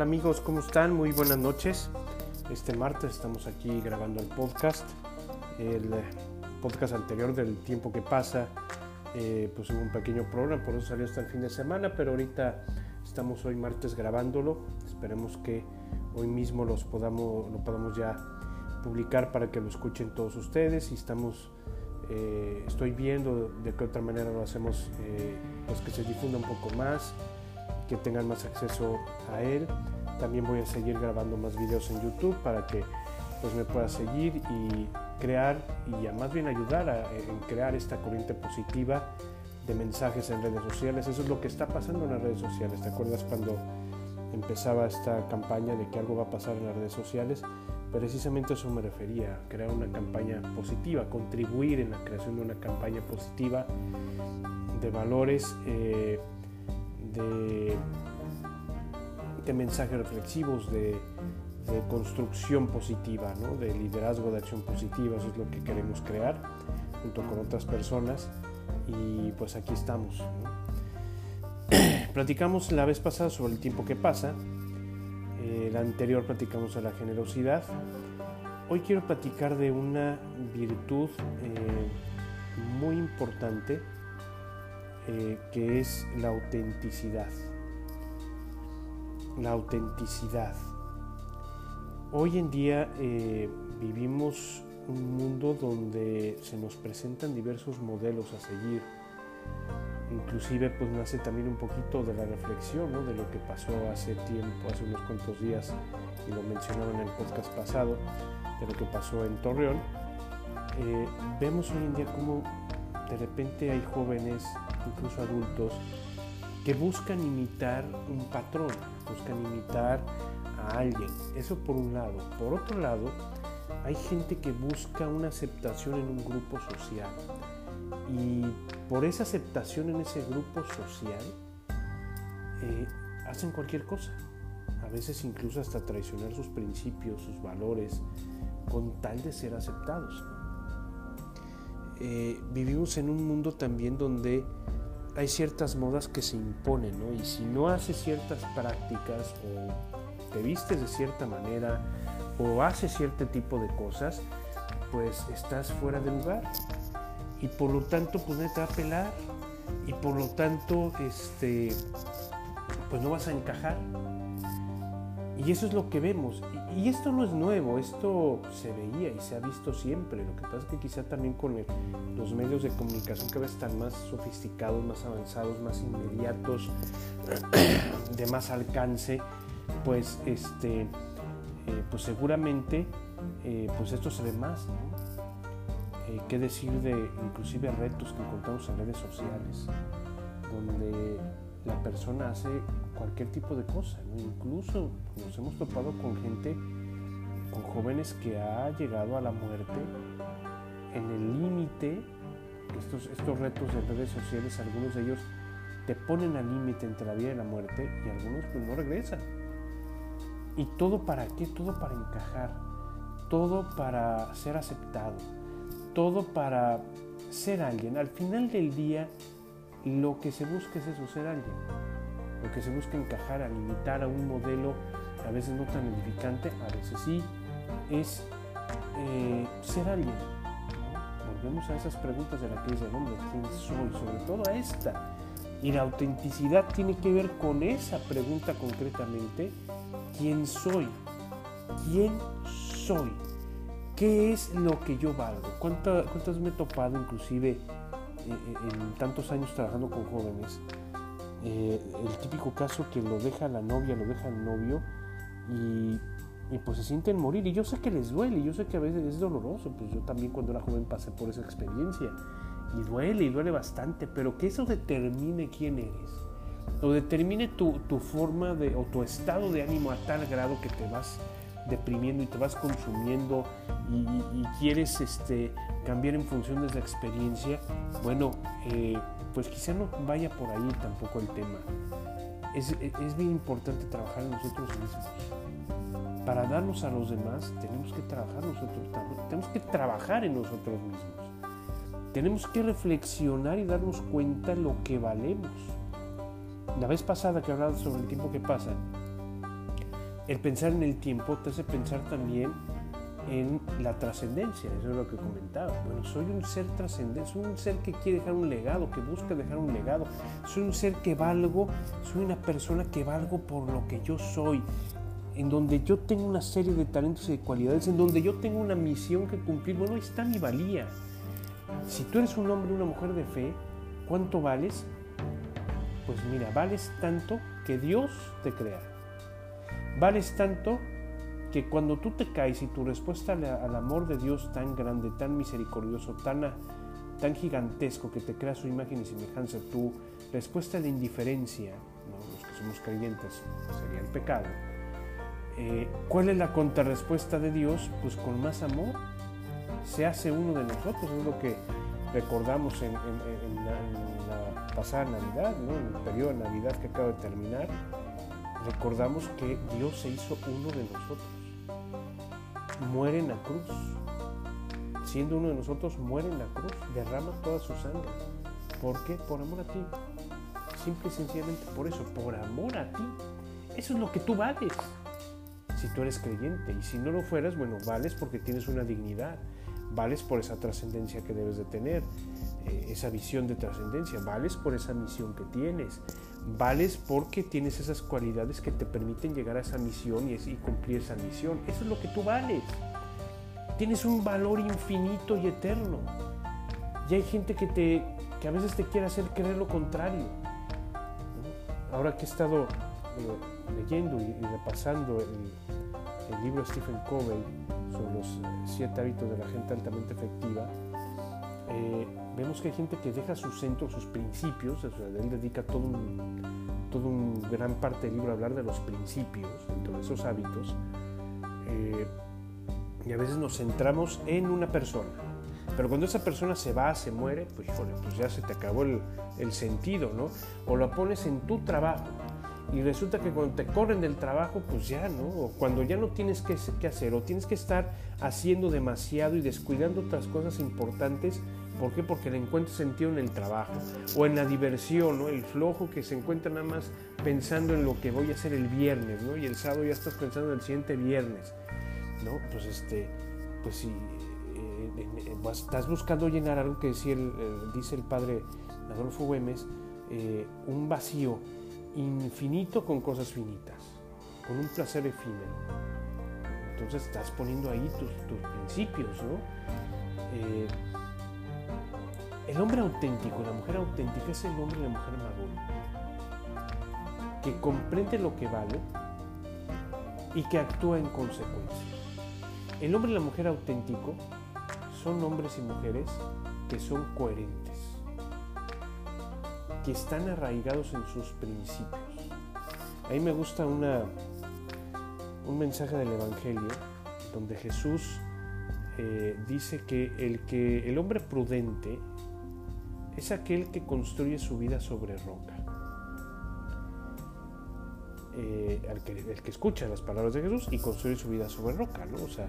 Amigos, ¿cómo están? Muy buenas noches. Este martes estamos aquí grabando el podcast. El eh, podcast anterior del tiempo que pasa, eh, pues hubo un pequeño problema, por eso salió hasta el fin de semana, pero ahorita estamos hoy martes grabándolo. Esperemos que hoy mismo los podamos, lo podamos ya publicar para que lo escuchen todos ustedes y estamos eh, estoy viendo de qué otra manera lo hacemos pues que se difunda un poco más que tengan más acceso a él. También voy a seguir grabando más videos en YouTube para que pues me pueda seguir y crear y más bien ayudar a, en crear esta corriente positiva de mensajes en redes sociales. Eso es lo que está pasando en las redes sociales. ¿Te acuerdas cuando empezaba esta campaña de que algo va a pasar en las redes sociales? Precisamente eso me refería, crear una campaña positiva, contribuir en la creación de una campaña positiva de valores. Eh, de, mensajes reflexivos, de, construcción positiva, de liderazgo de acción positiva, eso es lo que queremos crear junto con otras personas y pues aquí estamos. platicamos la vez pasada sobre el tiempo que pasa, el anterior platicamos de la generosidad, hoy quiero platicar de una virtud eh, muy importante eh, que es la autenticidad. La autenticidad. Hoy en día eh, vivimos un mundo donde se nos presentan diversos modelos a seguir. Inclusive pues nace también un poquito de la reflexión de lo que pasó hace tiempo, hace unos cuantos días, y lo mencionaron en el podcast pasado, de lo que pasó en Torreón. Eh, vemos hoy en día cómo de repente hay jóvenes incluso adultos, que buscan imitar un patrón, buscan imitar a alguien. Eso por un lado. Por otro lado, hay gente que busca una aceptación en un grupo social. Y por esa aceptación en ese grupo social, eh, hacen cualquier cosa. A veces incluso hasta traicionar sus principios, sus valores, con tal de ser aceptados. Eh, vivimos en un mundo también donde hay ciertas modas que se imponen, ¿no? Y si no haces ciertas prácticas o te vistes de cierta manera o haces cierto tipo de cosas, pues estás fuera de lugar. Y por lo tanto, pues no te va a pelar. Y por lo tanto, este, pues no vas a encajar. Y eso es lo que vemos. Y, esto no es nuevo, esto se veía y se ha visto siempre. Lo que pasa es que quizá también con los medios de comunicación que vez están más sofisticados, más avanzados, más inmediatos, de más alcance, pues este, eh, pues seguramente eh, pues esto se ve más, eh, ¿Qué decir de inclusive retos que encontramos en redes sociales? Donde la persona hace cualquier tipo de cosa. Incluso nos hemos topado con gente, con jóvenes que ha llegado a la muerte en el límite. Estos, estos retos de redes sociales, algunos de ellos te ponen al límite entre la vida y la muerte y algunos pues no regresan. ¿Y todo para qué? Todo para encajar, todo para ser aceptado, todo para ser alguien. Al final del día, lo que se busca es eso, ser alguien. Lo que se busca encajar, a limitar a un modelo a veces no tan edificante, a veces sí, es eh, ser alguien. Volvemos a esas preguntas de la que dice el hombre, ¿quién soy? Sobre todo a esta. Y la autenticidad tiene que ver con esa pregunta concretamente, ¿quién soy? ¿Quién soy? ¿Qué es lo que yo valgo? ¿Cuántas, cuántas me he topado inclusive eh, eh, en tantos años trabajando con jóvenes, eh, el típico caso que lo deja la novia, lo deja el novio y, pues se sienten morir. Y yo sé que les duele, y yo sé que a veces es doloroso, pues yo también cuando era joven pasé por esa experiencia. Y duele, y duele bastante, pero que eso determine quién eres. O determine tu, tu forma de, o tu estado de ánimo a tal grado que te vas deprimiendo y te vas consumiendo y, quieres este, cambiar en función de esa experiencia, bueno, eh, pues quizá no vaya por ahí tampoco el tema. Es, es bien importante trabajar en nosotros mismos. Para darnos a los demás tenemos que trabajar nosotros tenemos que trabajar en nosotros mismos. Tenemos que reflexionar y darnos cuenta lo que valemos. La vez pasada que hablaba sobre el tiempo que pasa, el pensar en el tiempo te hace pensar también en la trascendencia, eso es lo que comentaba. Bueno, soy un ser trascendente, soy un ser que quiere dejar un legado, que busca dejar un legado, soy un ser que valgo, soy una persona que valgo por lo que yo soy, en donde yo tengo una serie de talentos y de cualidades, en donde yo tengo una misión que cumplir. Bueno, ahí está mi valía. Si tú eres un hombre o una mujer de fe, ¿cuánto vales? Pues mira, vales tanto que Dios te crea. Vales tanto que cuando tú te caes y tu respuesta al, amor de Dios tan grande, tan misericordioso, tan, tan gigantesco que te crea su imagen y semejanza, tu respuesta de indiferencia, los que somos creyentes, sería el pecado. Eh, ¿Cuál es la contrarrespuesta de Dios? Pues con más amor se hace uno de nosotros, es lo que recordamos en, la, pasada Navidad, en el periodo de Navidad que acaba de terminar, recordamos que Dios se hizo uno de nosotros muere en la cruz. Siendo uno de nosotros, muere en la cruz, derrama toda su sangre. ¿Por qué? Por amor a ti. Simple y sencillamente por eso, por amor a ti. Eso es lo que tú vales. Si tú eres creyente y si no lo fueras, bueno, vales porque tienes una dignidad, vales por esa trascendencia que debes de tener, esa visión de trascendencia, vales por esa misión que tienes, vales porque tienes esas cualidades que te permiten llegar a esa misión y, cumplir esa misión. Eso es lo que tú vales. Tienes un valor infinito y eterno. Y hay gente que, te, que a veces te quiere hacer creer lo contrario. Ahora que he estado eh, leyendo y, repasando el, libro de Stephen Covey sobre los eh, siete hábitos de la gente altamente efectiva, eh, vemos que hay gente que deja su centro, sus principios, o sea, él dedica todo un, todo un gran parte del libro a hablar de los principios, dentro de esos hábitos, eh, y a veces nos centramos en una persona. Pero cuando esa persona se va, se muere, pues, pues ya se te acabó el, el sentido, ¿no? O lo pones en tu trabajo, y resulta que cuando te corren del trabajo, pues ya, ¿no? O cuando ya no tienes que, hacer, o tienes que estar haciendo demasiado y descuidando otras cosas importantes, ¿por qué? Porque le encuentras sentido en el trabajo, o en la diversión, ¿no? El flojo que se encuentra nada más pensando en lo que voy a hacer el viernes, ¿no? Y el sábado ya estás pensando en el siguiente viernes, ¿no? Pues este, pues si eh, estás buscando llenar algo que decía el, dice el padre Adolfo Güemes, eh, un vacío infinito con cosas finitas, con un placer efímero. Entonces estás poniendo ahí tus, principios, ¿no? Eh, el hombre auténtico, la mujer auténtica es el hombre y la mujer madura, que comprende lo que vale y que actúa en consecuencia. El hombre y la mujer auténtico son hombres y mujeres que son coherentes que están arraigados en sus principios. A mí me gusta una, un mensaje del Evangelio donde Jesús eh, dice que el, que el hombre prudente es aquel que construye su vida sobre roca. Eh, el, que, escucha las palabras de Jesús y construye su vida sobre roca, ¿no? O sea,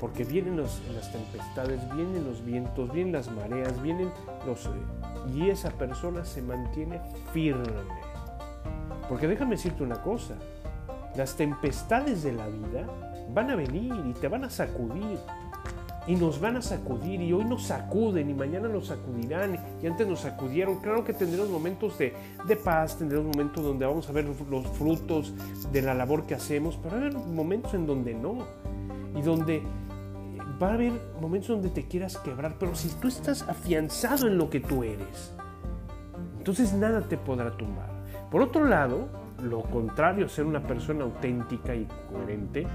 porque vienen las tempestades, vienen los vientos, vienen las mareas, vienen los, eh, y esa persona se mantiene firme. Porque déjame decirte una cosa, las tempestades de la vida van a venir y te van a sacudir. Y nos van a sacudir y hoy nos sacuden y mañana nos sacudirán y antes nos sacudieron. Claro que tendremos momentos de, de paz, tendremos momentos donde vamos a ver los frutos de la labor que hacemos, pero va a haber momentos en donde no. Y donde va a haber momentos donde te quieras quebrar, pero si tú estás afianzado en lo que tú eres, entonces nada te podrá tumbar. Por otro lado, lo contrario, ser una persona auténtica y coherente,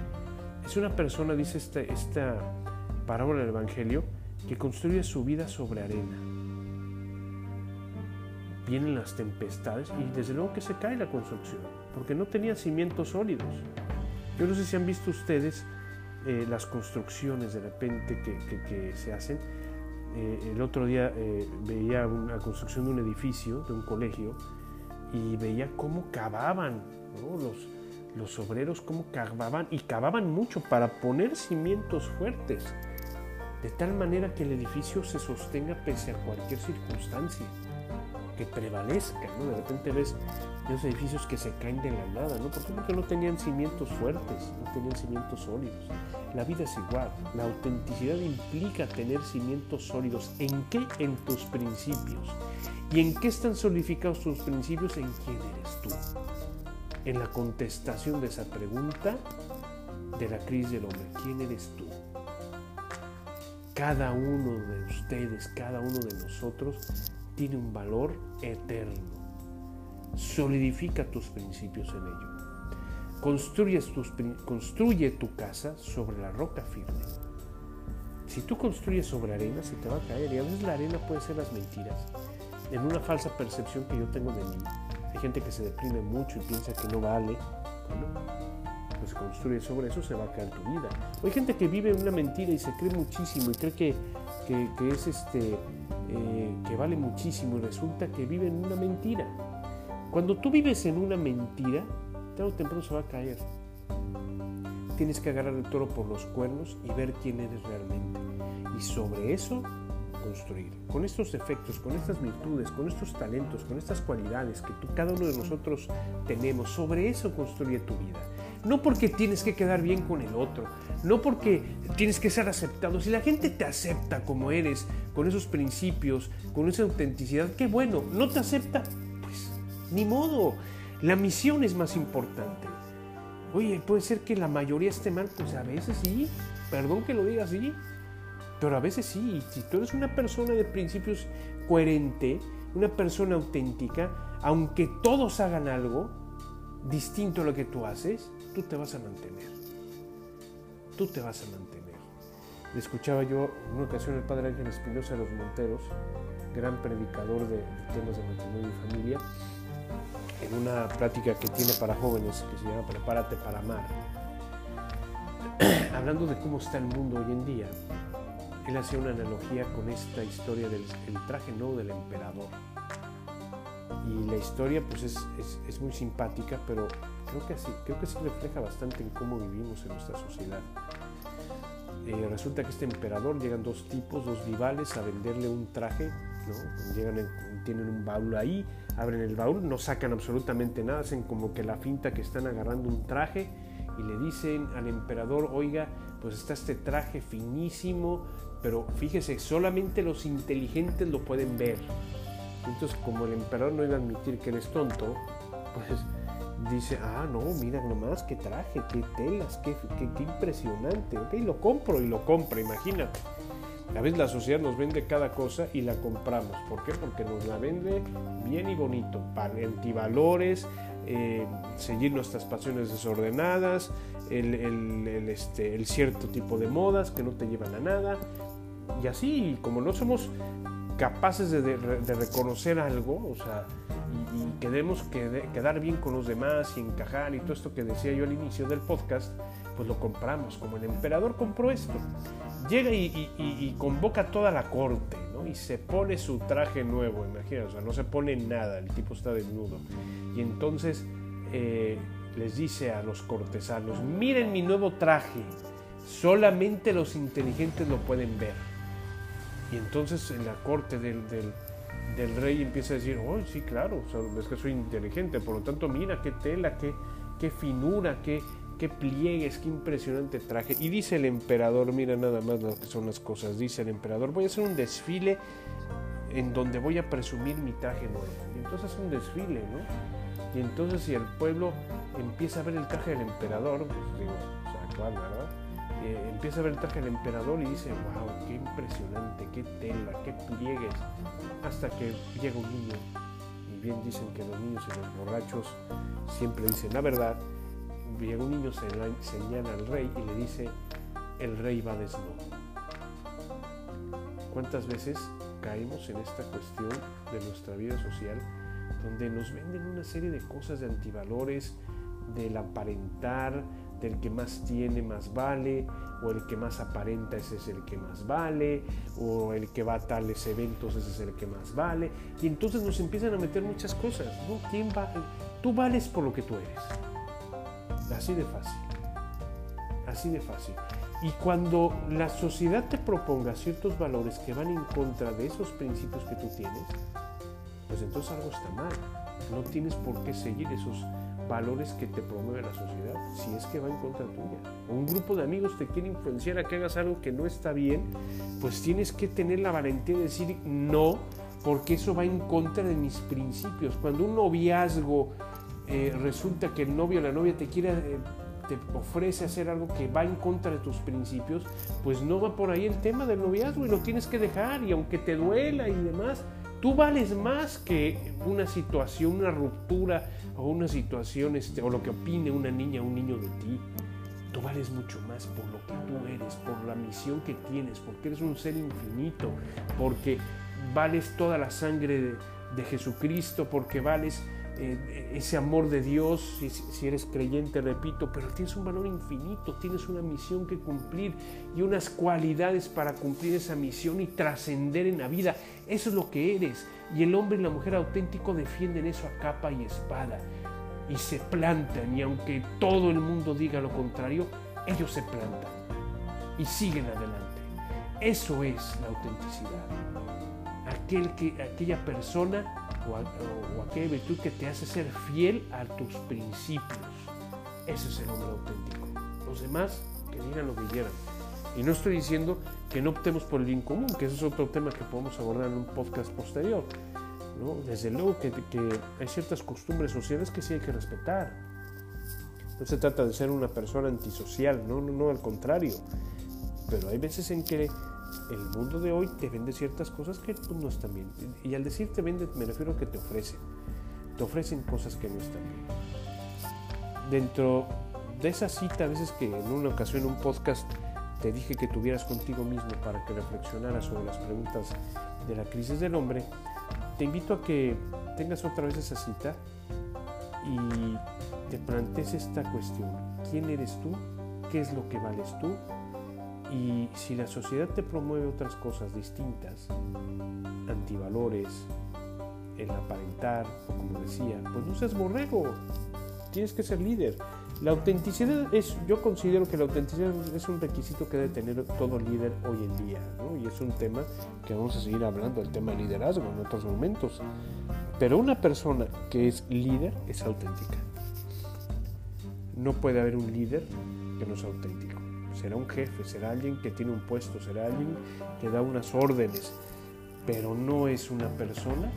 es una persona, dice esta, esta parábola del Evangelio, que construye su vida sobre arena. Vienen las tempestades y desde luego que se cae la construcción, porque no tenía cimientos sólidos. Yo no sé si han visto ustedes eh, las construcciones de repente que, se hacen. Eh, el otro día eh, veía una construcción de un edificio, de un colegio, y veía cómo cavaban los, los obreros, cómo cavaban, y cavaban mucho para poner cimientos fuertes, de tal manera que el edificio se sostenga pese a cualquier circunstancia, que prevalezca, ¿no? De repente ves esos edificios que se caen de la nada, ¿no? ¿Por qué? Porque no tenían cimientos fuertes, no tenían cimientos sólidos. La vida es igual. La autenticidad implica tener cimientos sólidos. ¿En qué? En tus principios. ¿Y en qué están solidificados tus principios? En quién eres tú. En la contestación de esa pregunta de la crisis del hombre. ¿Quién eres tú? Cada uno de ustedes, cada uno de nosotros tiene un valor eterno. Solidifica tus principios en ello. tus, construye tu casa sobre la roca firme. Si tú construyes sobre arena, se te va a caer. Y a veces la arena puede ser las mentiras. En una falsa percepción que yo tengo de mí. Hay gente que se deprime mucho y piensa que no vale. pues construye sobre eso, se va a caer tu vida. Hay gente que vive una mentira y se cree muchísimo y cree que, que es este, eh, que vale muchísimo y resulta que vive en una mentira. Cuando tú vives en una mentira, tarde o temprano se va a caer. Tienes que agarrar el toro por los cuernos y ver quién eres realmente. Y sobre eso construir. Con estos defectos, con estas virtudes, con estos talentos, con estas cualidades que tú, cada uno de nosotros tenemos, sobre eso construye tu vida. No porque tienes que quedar bien con el otro, no porque tienes que ser aceptado. Si la gente te acepta como eres, con esos principios, con esa autenticidad, qué bueno. No te acepta, pues ni modo. La misión es más importante. Oye, puede ser que la mayoría esté mal, pues a veces sí. Perdón que lo diga así, pero a veces sí. Si tú eres una persona de principios coherente, una persona auténtica, aunque todos hagan algo distinto a lo que tú haces, tú te vas a mantener. Tú te vas a mantener. escuchaba yo en una ocasión el padre Ángel Espinosa de los Monteros, gran predicador de, temas de matrimonio y familia, en una plática que tiene para jóvenes que se llama Prepárate para amar, hablando de cómo está el mundo hoy en día, él hacía una analogía con esta historia del traje nuevo del emperador. Y la historia pues es, es muy simpática, pero Creo que sí, creo que sí refleja bastante en cómo vivimos en nuestra sociedad. Eh, resulta que este emperador llegan dos tipos, dos rivales, a venderle un traje, ¿no? Llegan, tienen un baúl ahí, abren el baúl, no sacan absolutamente nada, hacen como que la finta que están agarrando un traje y le dicen al emperador, oiga, pues está este traje finísimo, pero fíjese, solamente los inteligentes lo pueden ver. Entonces, como el emperador no iba a admitir que él es tonto, pues dice, ah, no, mira nomás, qué traje, qué telas, qué, qué, impresionante. Ok, lo compro y lo compro, imagínate. A veces la sociedad nos vende cada cosa y la compramos. ¿Por qué? Porque nos la vende bien y bonito, para antivalores, eh, seguir nuestras pasiones desordenadas, el, el, este, el cierto tipo de modas que no te llevan a nada. Y así, como no somos capaces de, de reconocer algo, o sea, y, queremos quedar bien con los demás y encajar y todo esto que decía yo al inicio del podcast, pues lo compramos, como el emperador compró esto. Llega y, convoca toda la corte, ¿no? Y se pone su traje nuevo, imagínate, o sea, no se pone nada, el tipo está desnudo. Y entonces eh, les dice a los cortesanos, miren mi nuevo traje, solamente los inteligentes lo pueden ver. Y entonces en la corte del rey empieza a decir, oh, sí, claro, es que soy inteligente, por lo tanto, mira qué tela, qué, qué finura, qué, qué pliegues, qué impresionante traje. Y dice el emperador, mira nada más lo que son las cosas, dice el emperador, voy a hacer un desfile en donde voy a presumir mi traje nuevo. Y entonces es un desfile, ¿no? Y entonces si el pueblo empieza a ver el traje del emperador, pues digo, o sea, ¿cuál, verdad? Eh, empieza a ver el traje del emperador y dice, wow, qué impresionante, qué tela, qué pliegues, hasta que llega un niño. Y bien dicen que los niños y los borrachos siempre dicen la verdad. Llega un niño, señala al rey y le dice, el rey va desnudo. ¿Cuántas veces caemos en esta cuestión de nuestra vida social donde nos venden una serie de cosas de antivalores, del aparentar, del que más tiene más vale, o el que más aparenta ese es el que más vale, o el que va a tales eventos ese es el que más vale. Y entonces nos empiezan a meter muchas cosas. ¿no? ¿Quién va? Tú vales por lo que tú eres. Así de fácil. Así de fácil. Y cuando la sociedad te proponga ciertos valores que van en contra de esos principios que tú tienes, pues entonces algo está mal. No tienes por qué seguir esos valores que te promueve la sociedad si es que va en contra tuya. O un grupo de amigos te quiere influenciar a que hagas algo que no está bien, pues tienes que tener la valentía de decir no, porque eso va en contra de mis principios. Cuando un noviazgo eh, resulta que el novio o la novia te quiere... Eh, te ofrece hacer algo que va en contra de tus principios, pues no va por ahí el tema del noviazgo y lo tienes que dejar y aunque te duela y demás, tú vales más que una situación, una ruptura o una situación este, o lo que opine una niña o un niño de ti. Tú vales mucho más por lo que tú eres, por la misión que tienes, porque eres un ser infinito, porque vales toda la sangre de, de Jesucristo, porque vales ese amor de Dios, si, eres creyente, repito, pero tienes un valor infinito, tienes una misión que cumplir y unas cualidades para cumplir esa misión y trascender en la vida. Eso es lo que eres. Y el hombre y la mujer auténtico defienden eso a capa y espada y se plantan y aunque todo el mundo diga lo contrario, ellos se plantan y siguen adelante. Eso es la autenticidad. Aquel que, aquella persona o, aquella virtud que te hace ser fiel a tus principios. Ese es el hombre auténtico. Los demás, que digan lo que quieran. Y no estoy diciendo que no optemos por el bien común, que ese es otro tema que podemos abordar en un podcast posterior. Desde luego que, hay ciertas costumbres sociales que sí hay que respetar. No se trata de ser una persona antisocial, no, no, no, al contrario. Pero hay veces en que el mundo de hoy te vende ciertas cosas que no están bien. Y al decir te vende, me refiero a que te ofrecen. Te ofrecen cosas que no están bien. Dentro de esa cita, a veces que en una ocasión en un podcast te dije que tuvieras contigo mismo para que reflexionaras sobre las preguntas de la crisis del hombre, te invito a que tengas otra vez esa cita y te plantees esta cuestión. ¿Quién eres tú? ¿Qué es lo que vales tú? Y si la sociedad te promueve otras cosas distintas, antivalores, el aparentar, o como decía, pues no seas borrego, tienes que ser líder. La autenticidad es, yo considero que la autenticidad es un requisito que debe tener todo líder hoy en día, ¿no? y es un tema que vamos a seguir hablando, el tema de liderazgo en otros momentos. Pero una persona que es líder es auténtica. No puede haber un líder que no sea auténtico será un jefe, será alguien que tiene un puesto, será alguien que da unas órdenes, pero no es una persona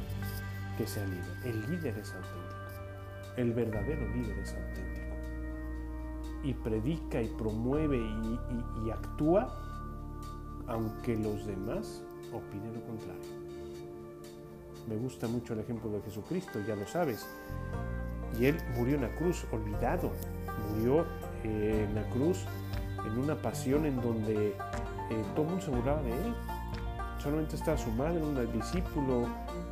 que sea líder. El líder es auténtico, el verdadero líder es auténtico. Y predica y promueve y, actúa aunque los demás opinen lo contrario. Me gusta mucho el ejemplo de Jesucristo, ya lo sabes. Y él murió en la cruz, olvidado. Murió eh, en la cruz en una pasión en donde eh, todo el mundo se burlaba de él. Solamente estaba su madre, un discípulo,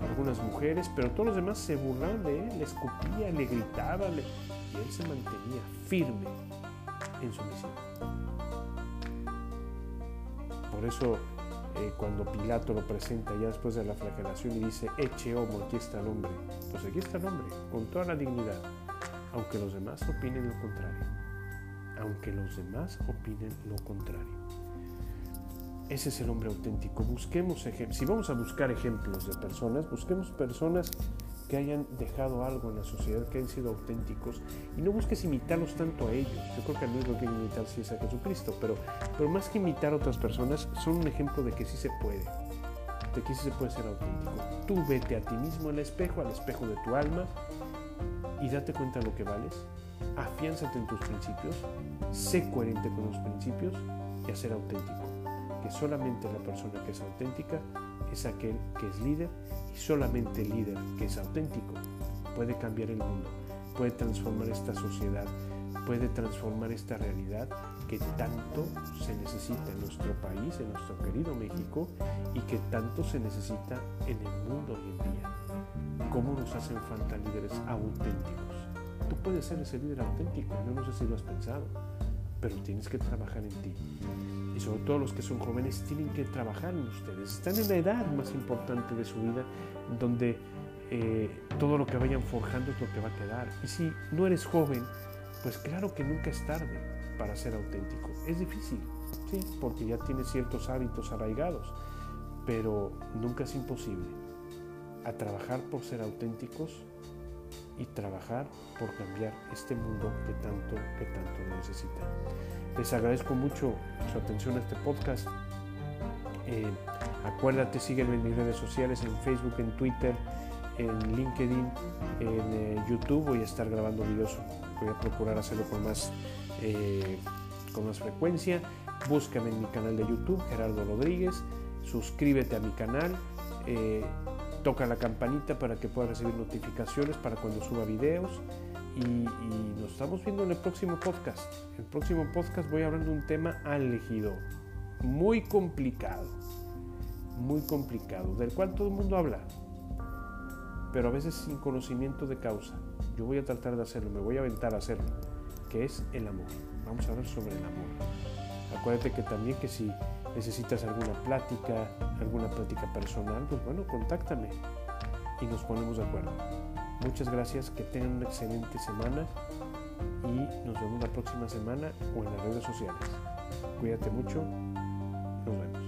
algunas mujeres, pero todos los demás se burlaban de él, le escupía, le gritaba, y él se mantenía firme en su misión. Por eso eh, cuando Pilato lo presenta ya después de la flagelación y dice, eche homo, aquí está el hombre, pues aquí está el hombre, con toda la dignidad, aunque los demás opinen lo contrario aunque los demás opinen lo contrario. Ese es el hombre auténtico. Busquemos. Si vamos a buscar ejemplos de personas, busquemos personas que hayan dejado algo en la sociedad, que hayan sido auténticos y no busques imitarlos tanto a ellos. Yo creo que al único que imitar sí es a Jesucristo, pero, pero más que imitar a otras personas, son un ejemplo de que sí se puede, de que sí se puede ser auténtico. Tú vete a ti mismo al espejo, al espejo de tu alma y date cuenta de lo que vales afiánzate en tus principios, sé coherente con los principios y a ser auténtico. Que solamente la persona que es auténtica es aquel que es líder y solamente el líder que es auténtico puede cambiar el mundo, puede transformar esta sociedad, puede transformar esta realidad que tanto se necesita en nuestro país, en nuestro querido México y que tanto se necesita en el mundo hoy en día. ¿Cómo nos hacen falta líderes auténticos? Tú puedes ser ese líder auténtico, no, sé si lo has pensado, pero tienes que trabajar en ti. Y sobre todo los que son jóvenes tienen que trabajar en ustedes. Están en la edad más importante de su vida, donde eh, todo lo que vayan forjando es lo que va a quedar. Y si no eres joven, pues claro que nunca es tarde para ser auténtico. Es difícil, sí, porque ya tienes ciertos hábitos arraigados, pero nunca es imposible. a trabajar por ser auténticos y trabajar por cambiar este mundo que tanto, que tanto necesita. Les agradezco mucho su atención a este podcast. Eh, acuérdate, sígueme en mis redes sociales, en Facebook, en Twitter, en LinkedIn, en eh, YouTube. Voy a estar grabando videos, voy a procurar hacerlo con más, eh, con más frecuencia. Búscame en mi canal de YouTube, Gerardo Rodríguez. Suscríbete a mi canal. Toca la campanita para que puedas recibir notificaciones para cuando suba videos y, nos estamos viendo en el próximo podcast. El próximo podcast voy a hablar de un tema elegido, muy complicado, muy complicado, del cual todo el mundo habla, pero a veces sin conocimiento de causa. Yo voy a tratar de hacerlo, me voy a aventar a hacerlo, que es el amor. Vamos a hablar sobre el amor. Acuérdate que también que si necesitas alguna plática, alguna plática personal, pues bueno, contáctame y nos ponemos de acuerdo. Muchas gracias, que tengan una excelente semana y nos vemos la próxima semana o en las redes sociales. Cuídate mucho, nos vemos.